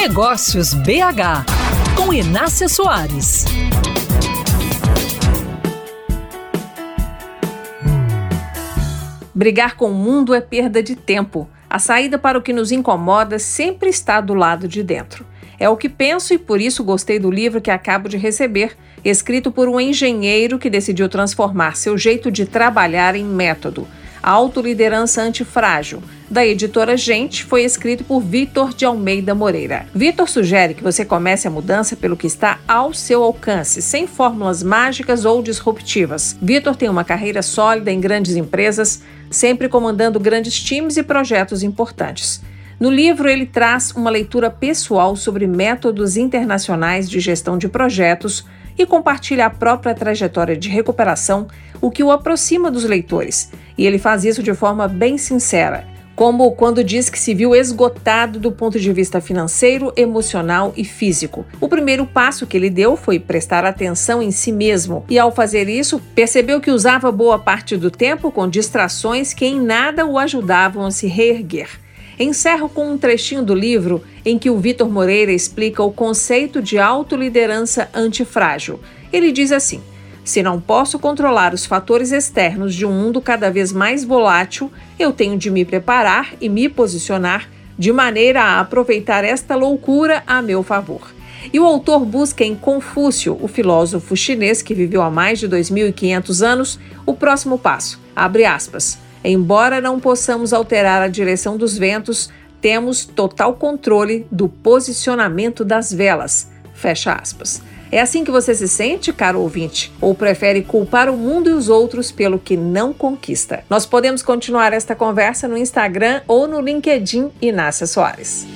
Negócios BH, com Inácia Soares. Brigar com o mundo é perda de tempo. A saída para o que nos incomoda sempre está do lado de dentro. É o que penso e por isso gostei do livro que acabo de receber, escrito por um engenheiro que decidiu transformar seu jeito de trabalhar em método. Autoliderança Antifrágil, da editora Gente, foi escrito por Vitor de Almeida Moreira. Vitor sugere que você comece a mudança pelo que está ao seu alcance, sem fórmulas mágicas ou disruptivas. Vitor tem uma carreira sólida em grandes empresas, sempre comandando grandes times e projetos importantes. No livro, ele traz uma leitura pessoal sobre métodos internacionais de gestão de projetos e compartilha a própria trajetória de recuperação, o que o aproxima dos leitores. E ele faz isso de forma bem sincera, como quando diz que se viu esgotado do ponto de vista financeiro, emocional e físico. O primeiro passo que ele deu foi prestar atenção em si mesmo, e ao fazer isso, percebeu que usava boa parte do tempo com distrações que em nada o ajudavam a se reerguer. Encerro com um trechinho do livro em que o Vitor Moreira explica o conceito de autoliderança antifrágil. Ele diz assim: se não posso controlar os fatores externos de um mundo cada vez mais volátil, eu tenho de me preparar e me posicionar de maneira a aproveitar esta loucura a meu favor. E o autor busca em Confúcio, o filósofo chinês que viveu há mais de 2.500 anos, o próximo passo. Abre aspas. Embora não possamos alterar a direção dos ventos, temos total controle do posicionamento das velas. Fecha aspas. É assim que você se sente, caro ouvinte? Ou prefere culpar o mundo e os outros pelo que não conquista? Nós podemos continuar esta conversa no Instagram ou no LinkedIn Inácia Soares.